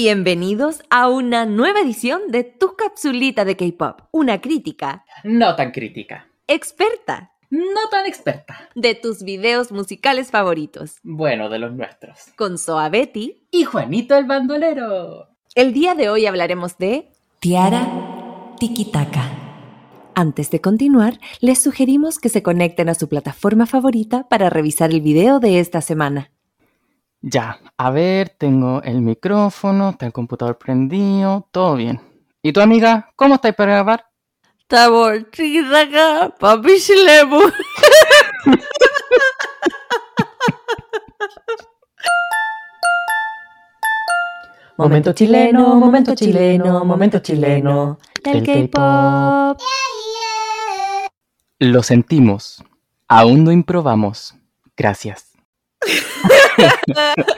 Bienvenidos a una nueva edición de Tu Capsulita de K-Pop, una crítica No tan crítica. experta No tan experta. de tus videos musicales favoritos. Bueno, de los nuestros. Con Soa Betty, Y Juanito el bandolero. el día de hoy hablaremos de Tiara Tikitaka. Antes de continuar, les sugerimos que se conecten a su plataforma favorita para revisar el video de esta semana. Ya, a ver, tengo el micrófono, está el computador prendido, todo bien. ¿Y tu amiga, cómo estáis para grabar? Tabor Tikitaka, papi Shilemu. Momento chileno, momento chileno, momento chileno del K-pop. Lo sentimos. Aún no improbamos. Gracias.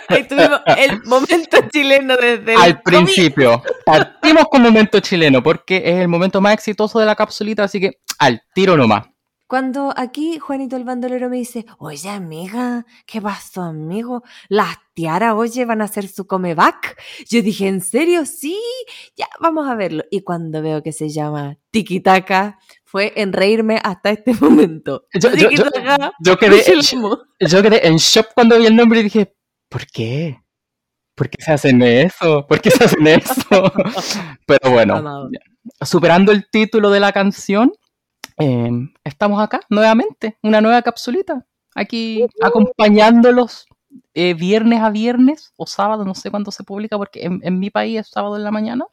Ahí tuvimos el momento chileno desde el Al principio, partimos con momento chileno, porque es el momento más exitoso de la capsulita, así que al tiro nomás. Cuando aquí Juanito el bandolero me dice, oye amiga, ¿qué pasó amigo? Las tiaras, oye, van a hacer su comeback. Yo dije, ¿en serio? Sí, ya, vamos a verlo. Y cuando veo que se llama Tikitaka, fue en reírme hasta este momento. Yo- yo- yo- yo quedé-. Yo quedé en shock cuando vi el nombre y dije, ¿por qué? ¿Por qué se hacen eso? ¿Por qué se hacen eso? Pero bueno, superando el título de la canción, eh, estamos acá nuevamente, una nueva capsulita, aquí acompañándolos eh, viernes a viernes o sábado, no sé cuándo se publica porque en, en mi país es sábado en la mañana.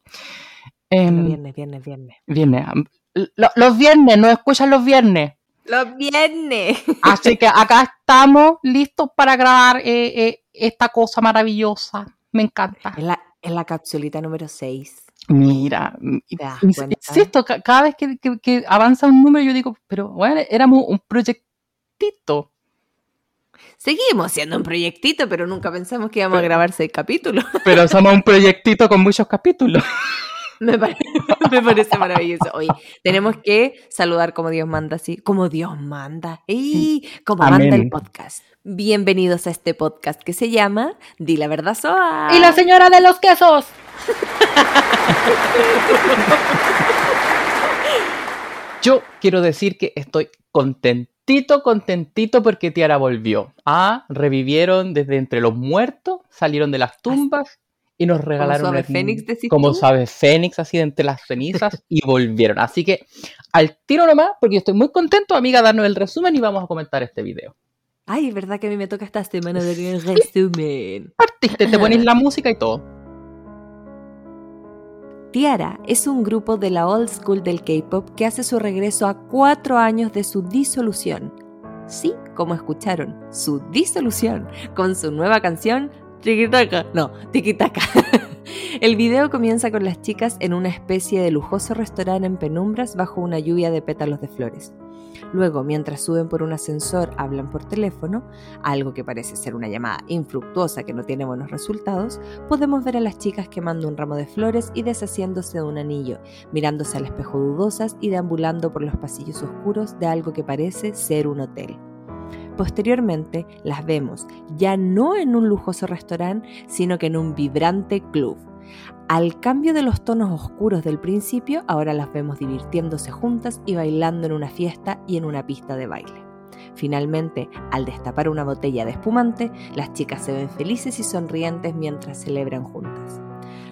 Em, Viernes, viernes, viernes. viernes. Lo- los viernes, nos escuchan los viernes. Los viernes. Así que acá estamos listos para grabar eh, eh, esta cosa maravillosa. Me encanta. Es la, es la capsulita número 6. Mira, ¿Te das ins- cuenta? insisto, ca- cada vez que, que- que avanza un número yo digo, pero bueno, éramos un proyectito. Seguimos siendo un proyectito, pero nunca pensamos que íbamos a grabar seis capítulos. Pero somos un proyectito con muchos capítulos. Me, pare- me parece maravilloso. Oye, tenemos que saludar como Dios manda, sí. Como Dios manda. Y como Amén. manda el podcast. Bienvenidos a este podcast que se llama Di la verdad, Soa. señora de los quesos. Yo quiero decir que estoy contentito, contentito porque Tiara volvió. Ah, revivieron desde entre los muertos, salieron de las tumbas y nos regalaron suave un- fénix, decís como tú? sabe Fénix, así de entre las cenizas y volvieron. Así que al tiro nomás, porque yo estoy muy contento, amiga, darnos el resumen y vamos a comentar este video. Ay, es verdad que a mí me toca esta semana dar el resumen. Partiste, te pones la música y todo. Tiara es un grupo de la old school del K-pop que hace su regreso a cuatro años de su disolución. Sí, como escucharon, su disolución, con su nueva canción Tikitaka. No, Tikitaka. El video comienza con las chicas en una especie de lujoso restaurante en penumbras bajo una lluvia de pétalos de flores. Luego, mientras suben por un ascensor, hablan por teléfono, algo que parece ser una llamada infructuosa que no tiene buenos resultados, podemos ver a las chicas quemando un ramo de flores y deshaciéndose de un anillo, mirándose al espejo dudosas y deambulando por los pasillos oscuros de algo que parece ser un hotel. Posteriormente las vemos ya no en un lujoso restaurante, sino que en un vibrante club. Al cambio de los tonos oscuros del principio, ahora las vemos divirtiéndose juntas y bailando en una fiesta y en una pista de baile. Finalmente, al destapar una botella de espumante, las chicas se ven felices y sonrientes mientras celebran juntas.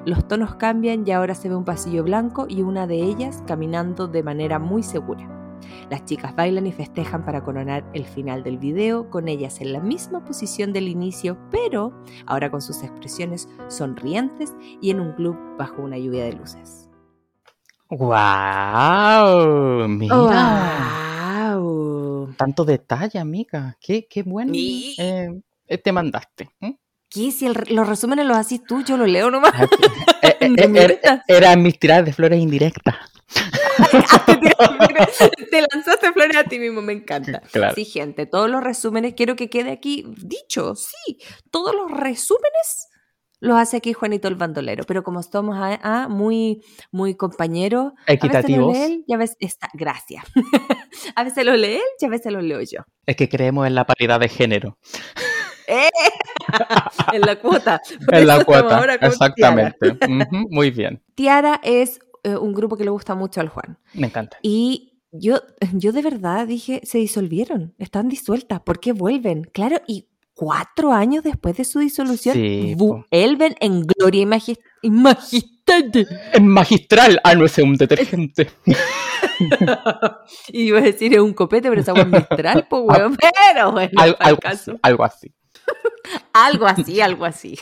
Los tonos cambian y ahora se ve un pasillo blanco y una de ellas caminando de manera muy segura. Las chicas bailan y festejan para coronar el final del video, con ellas en la misma posición del inicio, pero ahora con sus expresiones sonrientes y en un club bajo una lluvia de luces. ¡Wow! Mira. ¡Wow! Tanto detalle, amiga. Qué, qué buen Y- eh, eh, te mandaste. ¿eh? ¿Qué? Si el- los resúmenes los haces tú, yo los leo nomás. Eh, mientas. Eran mis tiradas de flores indirectas. Te lanzaste flores a ti mismo, me encanta. Claro. Sí, gente, todos los resúmenes, quiero que quede aquí dicho, sí, todos los resúmenes los hace aquí Juanito el bandolero, pero como estamos a, a muy, muy compañeros, a veces Equitativos. lo lee él y a veces está, gracias. a veces lo lee él y a veces lo leo yo. Es que creemos en la paridad de género. ¡Eh! en la cuota. Por En la cuota, exactamente. Ujú, muy bien. Tiara es eh, un grupo que le gusta mucho al Juan. me encanta. Y yo, yo de verdad dije, se disolvieron, están disueltas, ¿por qué vuelven? Claro, y cuatro años después de su disolución, Sí, vuelven en gloria y, y majestad. Es magistral. Ah, no es un detergente. y iba a decir, es un copete, pero es agua mistral, pues, weón. Pero bueno, Al- algo, caso. así, algo así. Algo así, algo así.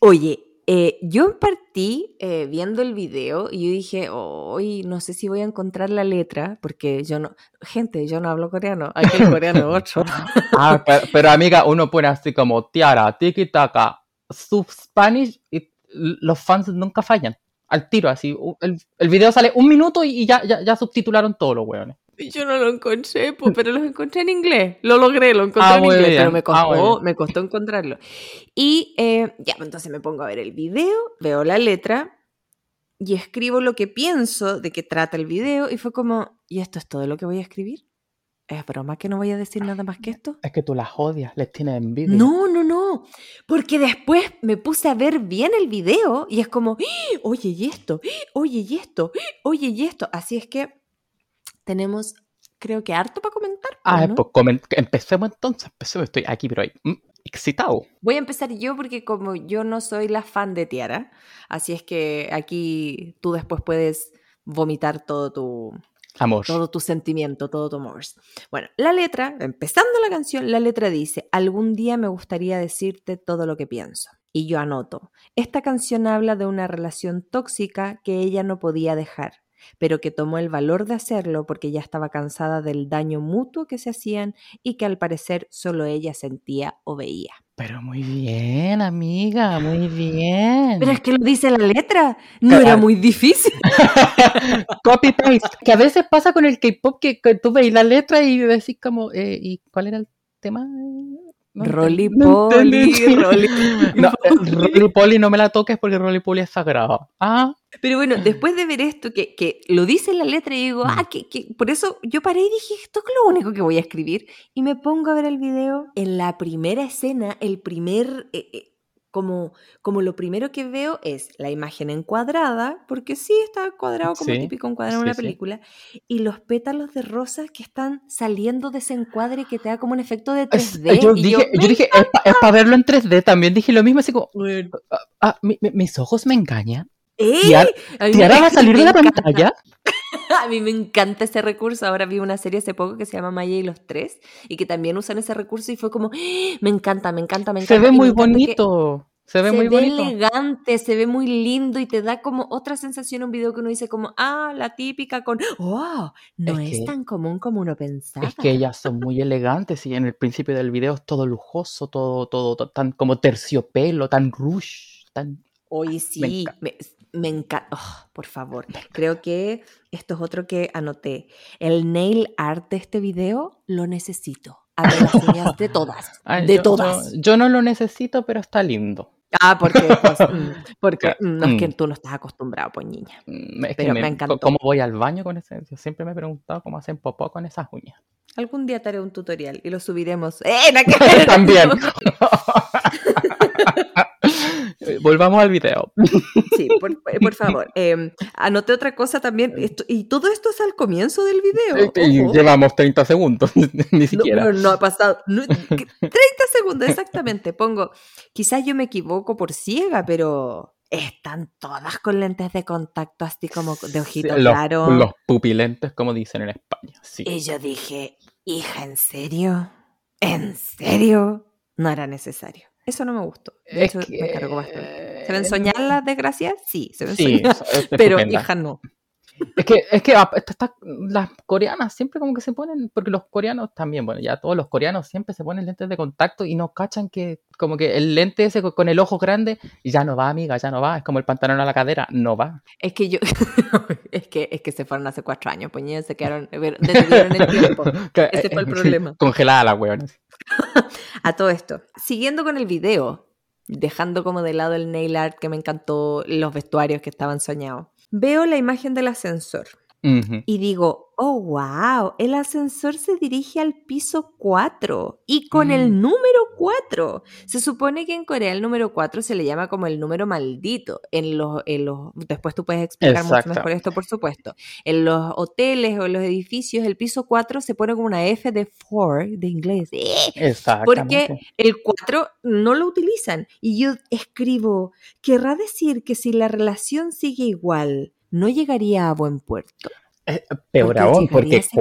Oye, eh, yo partí eh, viendo el video y yo dije, hoy no sé si voy a encontrar la letra, porque yo no, gente, yo no hablo coreano, aquí el coreano otro. Ah, pero, pero, amiga, uno pone así como tiara, tiki taka, sub Spanish y los fans nunca fallan. Al tiro, así. El, el video sale un minuto y ya, ya, ya subtitularon todos los weones. Yo no lo encontré, pues, pero los encontré en inglés. Lo logré, lo encontré Ah, en inglés, bien. pero me Ah, costó, me costó encontrarlo. Y eh, ya, pues, entonces me pongo a ver el video, veo la letra y escribo lo que pienso de que trata el video y fue como, ¿y esto es todo lo que voy a escribir? ¿Es broma que no voy a decir nada más que esto? Es que tú las odias, les tienes envidia. No, no, no. Porque después me puse a ver bien el video y es como, ¡Ah! oye, y esto, ¡Ah! oye, y esto, ¡Ah! oye, y esto. Así es que tenemos, creo que harto para comentar. Ah, ¿no? pues comen- empecemos entonces. Empecemos, estoy aquí, pero ahí, mm, excitado. Voy a empezar yo porque como yo no soy la fan de Tiara, así es que aquí tú después puedes vomitar todo tu, Amor. todo tu sentimiento, todo tu amor. Bueno, la letra, empezando la canción, la letra dice, algún día me gustaría decirte todo lo que pienso. Y yo anoto, esta canción habla de una relación tóxica que ella no podía dejar, pero que tomó el valor de hacerlo porque ya estaba cansada del daño mutuo que se hacían y que al parecer solo ella sentía o veía. Pero muy bien, amiga, muy bien. Pero es que lo dice la letra, no Claro. era muy difícil. Copy paste. Que a veces pasa con el K-pop que, que tú veis la letra y decís como, eh, ¿y cuál era el tema? No Rolly no Polly. Rolly No, eh, Rolly Polly no me la toques porque Rolly Polly es sagrado. Ah, Pero bueno, después de ver esto, que, que lo dice en la letra, y digo, ah, que, que- por eso yo paré y dije, esto es lo único que voy a escribir. Y me pongo a ver el video. En la primera escena, el primer, eh, eh, como, como lo primero que veo es la imagen encuadrada, porque sí está cuadrado como Sí, típico encuadrado en sí, una sí. película, y los pétalos de rosas que están saliendo de ese encuadre que te da como un efecto de 3D. es- yo y dije, yo "Me dije es para verlo en 3D. También dije lo mismo, así como, encanta". ah, ah, mi- mi- mis ojos me engañan. ¡Ey! Tiara- ¿Tiara va a salir de la pantalla? A mí me encanta ese recurso. Ahora vi una serie hace poco que se llama Maya y los Tres y que también usan ese recurso y fue como, ¡Ah! me encanta, me encanta, me encanta. Se ve muy bonito. Se ve se muy ve bonito. elegante, se ve muy lindo y te da como otra sensación un video que uno dice como, ah, la típica con, oh, no Es es, que- tan común como uno pensaba. Es que ellas son muy elegantes y en el principio del video es todo lujoso, todo, todo, to- tan como terciopelo, tan rush, tan... Hoy sí, me, me encanta. Oh, por favor. Creo que esto es otro que anoté. El nail art de este video lo necesito. A ver las uñas de todas. Ay, de yo- todas. Yo, yo no lo necesito, pero está lindo. Ah, porque, pues, mm, porque mm, no es que Mm. tú no estás acostumbrado, pues niña. Es Pero me me, encantó. ¿Cómo voy al baño con ese? Yo siempre me he preguntado cómo hacen popó con esas uñas. Algún día te haré un tutorial y lo subiremos. ¡Eh! También. Volvamos al video. Sí, por, por favor. Eh, anoté otra cosa también. esto- y todo esto es al comienzo del video. Y ojo. llevamos 30 segundos, ni siquiera. no, no ha pasado. no, que- 30 segundos, exactamente. Pongo, quizás yo me equivoco por ciega, pero están todas con lentes de contacto, así como de ojito los, claro. los pupilentes, como dicen en España. Sí. Y yo dije, hija, ¿en serio? ¿En serio? No era necesario. Eso no me gustó. De Es hecho, que- me cargó bastante. ¿Se ven soñar las desgracias? Sí, se ven Sí, soñar. es Pero estupenda. hija, no. Es que, es que ah, esta- esta- las coreanas siempre como que se ponen, porque los coreanos también, bueno, ya todos los coreanos siempre se ponen lentes de contacto y no cachan que como que el lente ese co- con el ojo grande ya no va, amiga, ya no va, es como el pantalón a la cadera, no va. Es que yo, es que, es que se fueron hace cuatro años, pues ya se quedaron, ver, detuvieron el tiempo. Que- Ese fue el sí, problema. Congelada la weona. A todo esto, siguiendo con el video, dejando como de lado el nail art que me encantó, los vestuarios que estaban soñados, veo la imagen del ascensor Y digo, oh, wow, el ascensor se dirige al piso 4 y con el Mm. número 4. Se supone que en Corea el número 4 se le llama como el número maldito. En los, en los, después tú puedes explicar mucho mejor esto, por supuesto. En los hoteles o en los edificios, el piso 4 se pone como una F de for, de inglés. ¡Eh! Porque el 4 no lo utilizan. Y yo escribo, querrá decir que si la relación sigue igual, no llegaría a buen puerto. Eh, peor Porque aún, porque ese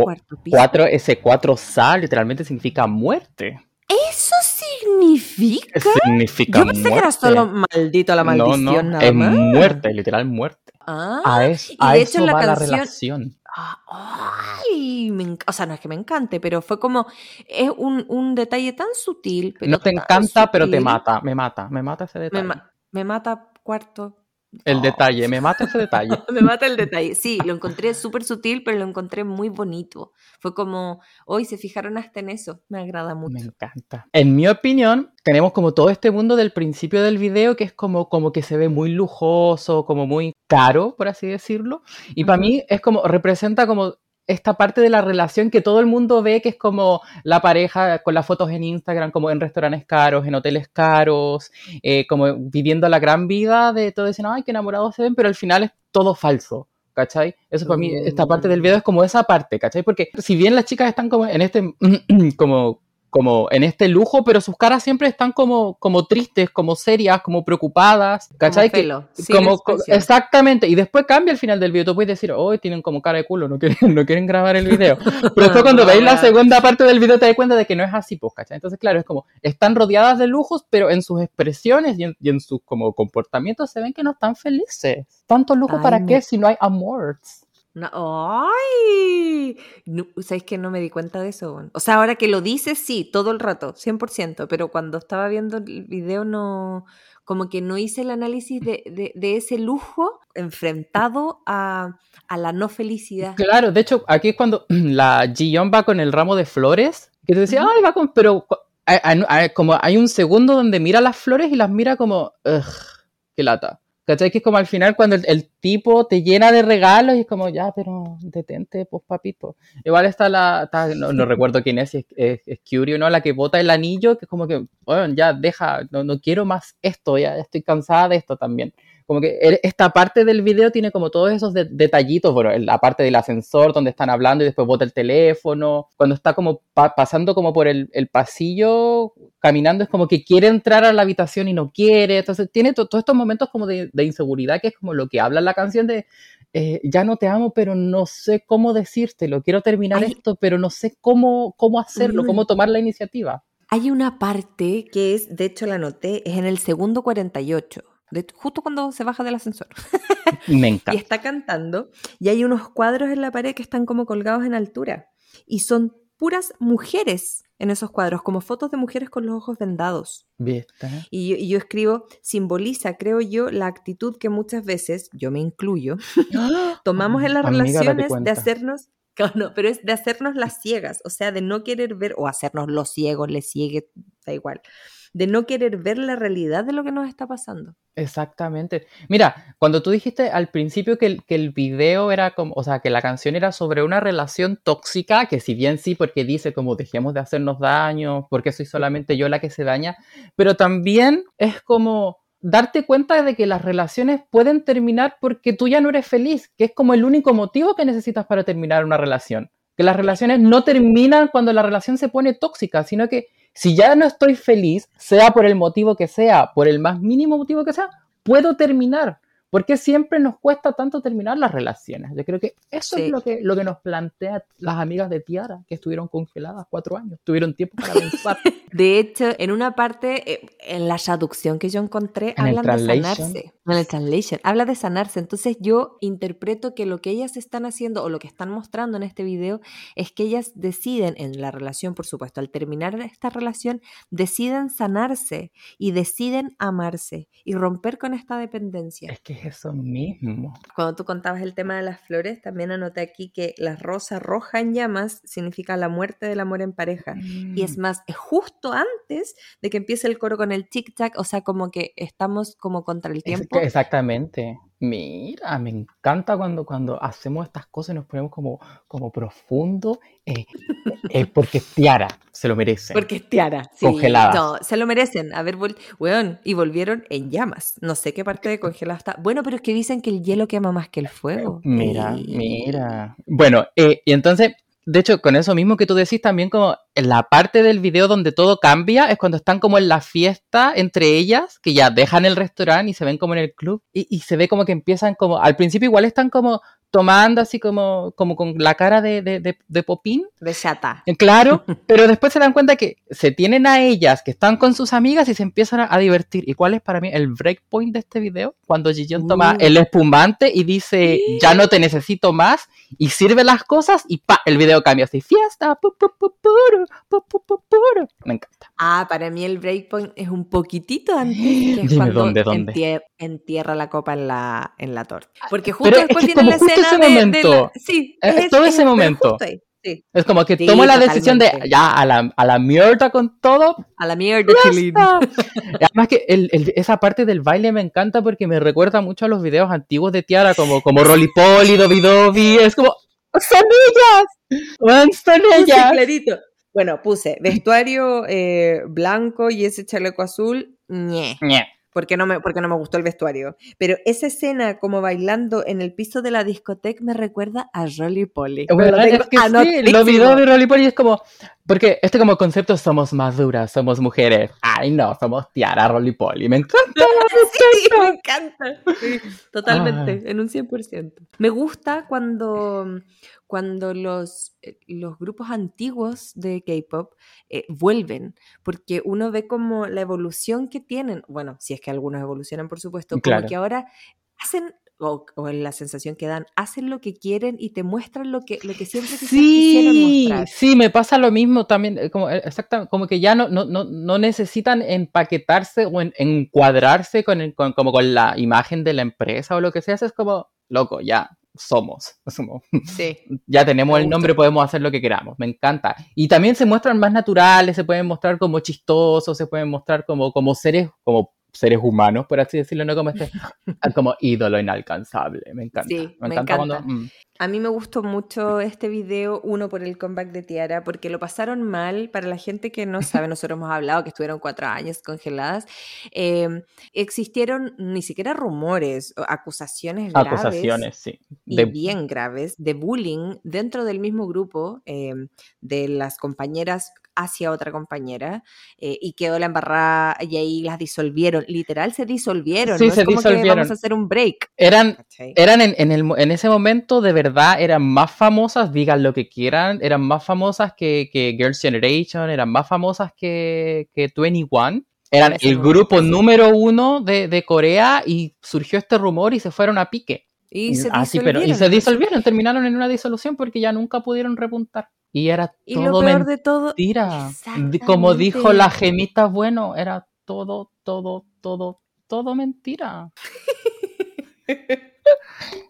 cuatro, ese 4SA literalmente significa muerte. ¿Eso significa? Significa Yo pensé que era muerte. solo maldito la maldición, no, no, nada es más. muerte, literal muerte. Ah, A, es- y a de hecho eso la va la relación. ah, ay, me o sea, no es que me encante, pero fue como, es un, un detalle tan sutil. Pero No te encanta, pero te mata, me mata, me mata ese Me, detalle. ma- me mata cuarto. El Oh. detalle, me mata ese detalle. Me mata el detalle. Sí, lo encontré súper sutil, pero lo encontré muy bonito. Fue como, hoy se fijaron hasta en eso. Me agrada Me mucho. encanta. En mi opinión, tenemos como todo este mundo del principio del video que es como, como que se ve muy lujoso, como muy caro, por así decirlo. Y para mí es como, representa como esta parte de la relación que todo el mundo ve, que es como la pareja con las fotos en Instagram, como en restaurantes caros, en hoteles caros, eh, como viviendo la gran vida de todo dicen, ay, qué enamorados se ven, pero al final es todo falso. ¿Cachai? Eso para mí, esta parte del video es como esa parte, ¿cachai? Porque si bien las chicas están como en este, como, como en este lujo, pero sus caras siempre están como, como tristes, como serias, como preocupadas, ¿cachai? Como Que- pelo, sin como, exactamente, y después cambia al final del video, tú puedes decir, oh, tienen como cara de culo, no quieren, no quieren grabar el video. Pero después cuando veis la segunda parte del video te das cuenta de que no es así, pues, ¿cachai? Entonces, claro, es como, están rodeadas de lujos, pero en sus expresiones y en, y en sus como comportamientos se ven que no están felices. ¿Tanto lujo Ay, para no. qué si no hay amor? No, ¡Ay! No, ¿Sabes que no me di cuenta de eso? O sea, ahora que lo dices, sí, todo el rato, 100%, pero cuando estaba viendo el video no, como que no hice el análisis de, de- de ese lujo enfrentado a, a la no felicidad. Claro, de hecho, aquí es cuando la Ji-Yeon va con el ramo de flores, que te decía, ay, va con, pero como hay un segundo donde mira las flores y las mira como, ugh, qué lata. ¿Cachai? Que es como al final cuando el, el tipo te llena de regalos y es como, ya, pero detente, pues papito. Igual está la, está- no, no recuerdo quién es, si es, es, es Curio, ¿no? La que bota el anillo, que es como que, bueno, ya, deja, no, no quiero más esto, ya estoy cansada de esto también. Como que esta parte del video tiene como todos esos de- detallitos, bueno, en la parte del ascensor donde están hablando y después bota el teléfono, cuando está como pa- pasando como por el, el pasillo, caminando, es como que quiere entrar a la habitación y no quiere, entonces tiene to- todos estos momentos como de, de inseguridad que es como lo que habla la canción de, eh, ya no te amo, pero no sé cómo decírtelo, quiero terminar Ay. esto, pero no sé cómo, cómo hacerlo, cómo tomar la iniciativa. Hay una parte que es, de hecho la anoté, es en el segundo 48, de- justo cuando se baja del ascensor. Me y encanta. está cantando y hay unos cuadros en la pared que están como colgados en altura y son puras mujeres en esos cuadros, como fotos de mujeres con los ojos vendados. Y yo, y yo escribo, simboliza, creo yo, la actitud que muchas veces, yo me incluyo, tomamos en las Amiga, relaciones de hacernos, no, pero es de hacernos las ciegas, o sea, de no querer ver, o hacernos los ciegos, les ciegue, da igual, de no querer ver la realidad de lo que nos está pasando. Exactamente. Mira, cuando tú dijiste al principio que el, que el video era como, o sea, que la canción era sobre una relación tóxica, que si bien sí, porque dice como dejemos de hacernos daño, porque soy solamente yo la que se daña, pero también es como darte cuenta de que las relaciones pueden terminar porque tú ya no eres feliz, que es como el único motivo que necesitas para terminar una relación. Que las relaciones no terminan cuando la relación se pone tóxica, sino que si ya no estoy feliz, sea por el motivo que sea, por el más mínimo motivo que sea, puedo terminar. ¿Por qué siempre nos cuesta tanto terminar las relaciones? Yo creo que eso Sí. es lo que, lo que nos plantea las amigas de Tiara, que estuvieron congeladas cuatro años, tuvieron tiempo para pensar. De hecho, en una parte, eh, en la traducción que yo encontré, En hablan de sanarse. En el translation, habla de sanarse. Entonces yo interpreto que lo que ellas están haciendo o lo que están mostrando en este video es que ellas deciden, en la relación, por supuesto, al terminar esta relación, deciden sanarse y deciden amarse y romper con esta dependencia. es que es eso mismo. Cuando tú contabas el tema de las flores, también anoté aquí que la rosa roja en llamas significa la muerte del amor en pareja. Y es Mm. más, es justo justo antes de que empiece el coro con el tic-tac, o sea, como que estamos como contra el Es tiempo. exactamente. Mira, me encanta cuando, cuando hacemos estas cosas y nos ponemos como, como profundo. eh, eh, porque Tiara se lo merece. Porque es Tiara. Sí, Congeladas. No, se lo merecen. A ver, vol- weón, y volvieron en llamas. No sé qué parte de congelado está. Bueno, pero es que dicen que el hielo quema más que el fuego. Mira, Eh, mira. Bueno, eh, y entonces, de hecho, con eso mismo que tú decís, también como en la parte del video donde todo cambia es cuando están como en la fiesta entre ellas, que ya dejan el restaurante y se ven como en el club, y, y se ve como que empiezan como, al principio igual están como tomando así como, como con la cara de, de, de, de popín, De chata. eh, Claro, pero después se dan cuenta que se tienen a ellas que están con sus amigas y se empiezan a, a divertir. ¿Y cuál es para mí el breakpoint de este video? Cuando toma Uh. el espumante y dice, ya no te necesito más, y sirve las cosas y pa, el video cambia así, fiesta, pu, pu, pu. Me encanta. Ah, para mí el breakpoint es un poquitito antes, que es Dime, cuando ¿dónde, dónde? entier- entierra la copa en la, en la torta. Porque justo Pero es después viene la como ese de- de, momento. la- Sí, Eh, es- todo es- ese momento. sí. Es como que Sí, tomo la decisión de, ya, a la, a la mierda con todo, A la mierda, Chilín. Además que el- el- esa parte del baile me encanta porque me recuerda mucho a los videos antiguos de Tiara, como, como Rolly Polly, Dobby Dobby, es como, ¡son ellas! ¡Weón, ¡Son Puse ellas! clarito. Bueno, puse vestuario eh, blanco y ese chaleco azul. Ñe. Porque no, me, porque no me gustó el vestuario. Pero esa escena como bailando en el piso de la discoteca me recuerda a Rolly Polly. Bueno, es que sí, de Rolly Polly es como, porque este como concepto somos maduras, somos mujeres. Ay, no, somos Tiara, Rolly Polly. Me encanta. Sí, me encanta. Sí, totalmente, en un 100%. Me gusta cuando, cuando los, eh, los grupos antiguos de K-pop eh, vuelven, porque uno ve como la evolución que tienen. Bueno, si es que algunos evolucionan, por supuesto, como Claro. que ahora hacen. O, o en la sensación que dan, hacen lo que quieren y te muestran lo que, lo que siempre quizás quisieron Sí, mostrar. sí, me pasa lo mismo también, eh, como, eh, exactamente, como que ya no, no, no, no necesitan empaquetarse o en- encuadrarse con, el- con- como con la imagen de la empresa o lo que sea, es como, loco, ya somos, somos, Sí. ya tenemos el nombre, podemos hacer lo que queramos, me encanta. Y también se muestran más naturales, se pueden mostrar como chistosos, se pueden mostrar como, como seres, como seres humanos, por así decirlo, no como este, como ídolo inalcanzable, me encanta. Sí, me encanta cuando- mm. A mí me gustó mucho este video, uno por el comeback de Tiara, porque lo pasaron mal. Para la gente que no sabe, nosotros hemos hablado que estuvieron cuatro años congeladas. eh, existieron ni siquiera rumores, acusaciones graves. Acusaciones, sí. Y De- bien graves de bullying dentro del mismo grupo eh, de las compañeras hacia otra compañera eh, y quedó la embarrada y ahí las disolvieron, literal se disolvieron, Sí, no se es como que disolvieron. vamos a hacer un break. eran ¿cachai? eran en, en el, en ese momento de verdad eran más famosas, digan lo que quieran, eran más famosas que, que Girls' Generation, eran más famosas que, que 21. Eran el grupo número uno de, de Corea y surgió este rumor y se fueron a pique. Y se Ah, sí, pero, y disolvieron. se disolvieron, terminaron en una disolución porque ya nunca pudieron repuntar. Y era Y lo todo peor de todo, mentira. Como dijo la gemita, bueno, era todo, todo, todo, todo mentira.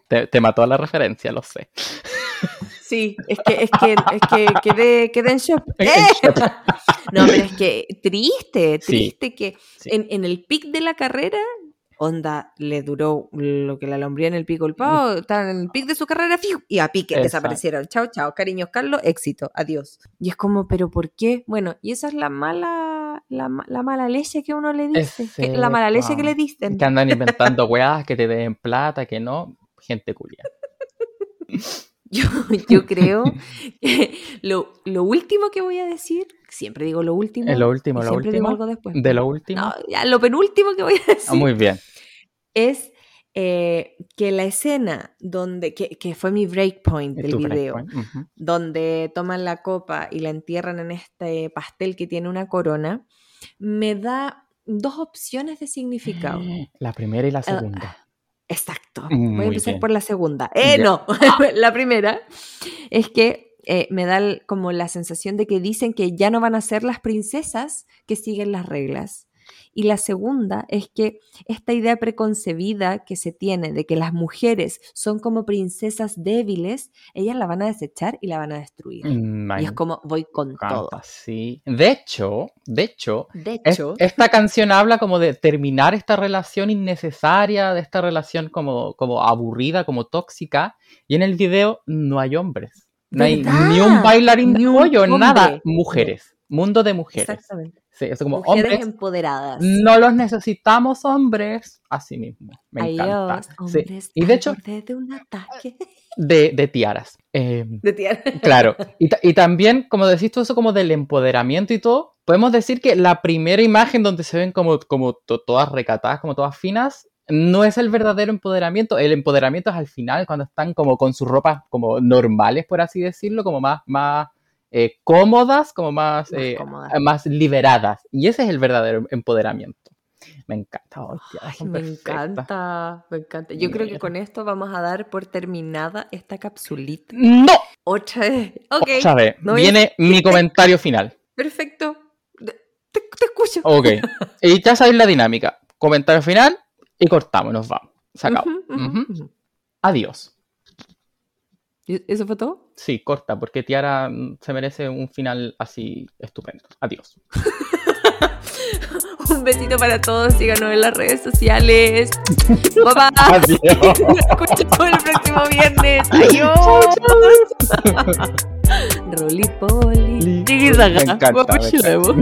te, te mató la referencia, lo sé. sí, es que, es que, es que quedé, quedé en shock. ¡Eh! No, pero es que triste, Sí, triste que sí. en, en el pic de la carrera, onda, le duró lo que la lombría en el pico el pavo, estaban en el pic de su carrera, ¡fiu! y a pique Exacto. desaparecieron. Chao, chao, cariños, Carlos, éxito, adiós. Y es como, ¿pero por qué? Bueno, y esa es la mala, la, la mala leche que uno le dice, que- la mala leche que le dicen. Que andan inventando weas, que te den plata, que no. Gente culia. Yo, yo creo que lo, lo último que voy a decir, siempre digo lo último, Es lo último, lo siempre digo último. algo después. De lo último. No, ya, lo penúltimo que voy a decir Ah, muy bien. es eh, que la escena donde, que, que fue mi breakpoint del video, breakpoint. Ujú. donde toman la copa y la entierran en este pastel que tiene una corona, me da dos opciones de significado. La primera y la segunda. Exacto. Mm, Voy a muy empezar bien. por la segunda. Eh, Ya. no. la primera es que eh, me da el- como la sensación de que dicen que ya no van a ser las princesas que siguen las reglas, Y la segunda es que esta idea preconcebida que se tiene de que las mujeres son como princesas débiles, ellas la van a desechar y la van a destruir. Mm, Y es como voy con todo. encanta, sí. De hecho, de hecho, De es- hecho, esta canción habla como de terminar esta relación innecesaria, de esta relación como, como aburrida, como tóxica, y en el video no hay hombres. No hay ni un bailarín de Ni un pollo, nada. Mujeres. Mundo de mujeres. exactamente. Sí, es como Mujeres hombres. empoderadas. No los necesitamos hombres. Así mismo. Me Adiós, encanta. Sí. Y de hecho, de un ataque. de, de tiaras. Eh, De tierra. Claro, y, ta- y también, como decís tú, eso como del empoderamiento y todo, podemos decir que la primera imagen donde se ven como, como to- todas recatadas, como todas finas, no es el verdadero empoderamiento. El empoderamiento es al final, cuando están como con sus ropas como normales, por así decirlo, como más, más eh, cómodas, como más, Más eh, cómodas. más liberadas. Y ese es el verdadero empoderamiento. Me encanta. oh, tía, Ay, son me perfectas. encanta, me encanta. Yo creo que con esto vamos a dar por terminada esta capsulita. No, Otra vez. Ok, otra vez. no Viene mi comentario final. perfecto. Te, te escucho. Ok. Y ya sabéis la dinámica. Comentario final y cortamos, nos vamos. Se acabó. Adiós. ¿Y ¿Eso fue todo? Sí, corta, porque Tiara mm, se merece un final así estupendo. Adiós. Un besito para todos. Síganos en las redes sociales. Bye bye. Adiós. Nos escuchamos el próximo viernes. Adiós. Rolly Polly. Me encanta, me Guapuchilemo.